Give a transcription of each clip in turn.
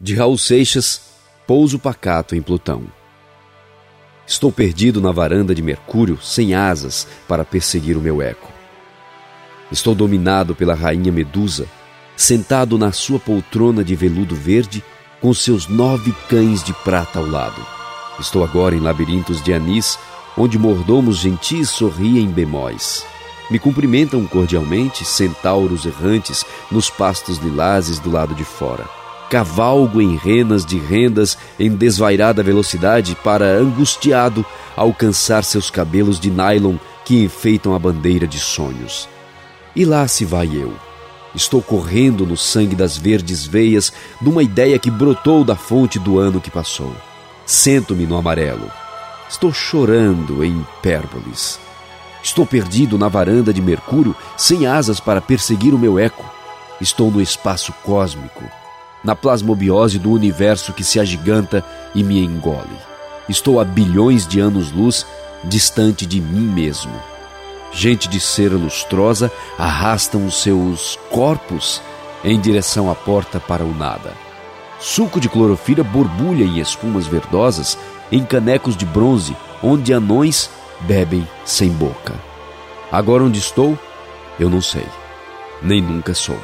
De Raul Seixas, Pouso Pacato em Plutão. Estou perdido na varanda de Mercúrio, sem asas para perseguir o meu eco. Estou dominado pela rainha Medusa, sentado na sua poltrona de veludo verde, com seus nove cães de prata ao lado. Estou agora em labirintos de anis, onde mordomos gentis sorriem bemóis. Me cumprimentam cordialmente centauros errantes nos pastos lilazes do lado de fora cavalgo em renas de rendas em desvairada velocidade para, angustiado, alcançar seus cabelos de nylon que enfeitam a bandeira de sonhos. E lá se vai eu. Estou correndo no sangue das verdes veias de uma ideia que brotou da fonte do ano que passou. Sento-me no amarelo. Estou chorando em hipérboles. Estou perdido na varanda de Mercúrio, sem asas para perseguir o meu eco. Estou no espaço cósmico, na plasmobiose do universo que se agiganta e me engole. Estou a bilhões de anos-luz distante de mim mesmo. Gente de cera lustrosa arrastam os seus corpos em direção à porta para o nada. Suco de clorofila borbulha em espumas verdosas em canecos de bronze onde anões bebem sem boca. Agora onde estou, eu não sei, nem nunca soube.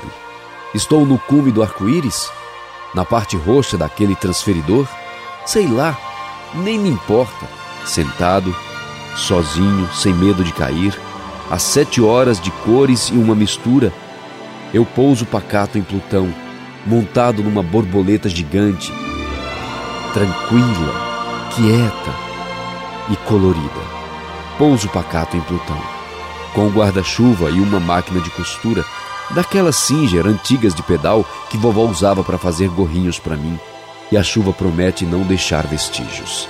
Estou no cume do arco-íris? Na parte roxa daquele transferidor? Sei lá, nem me importa. Sentado, sozinho, sem medo de cair, às sete horas de cores e uma mistura, eu pouso pacato em Plutão, montado numa borboleta gigante, tranquila, quieta e colorida. Pouso pacato em Plutão, com o guarda-chuva e uma máquina de costura daquelas Singer antigas de pedal que vovó usava para fazer gorrinhos para mim, e a chuva promete não deixar vestígios.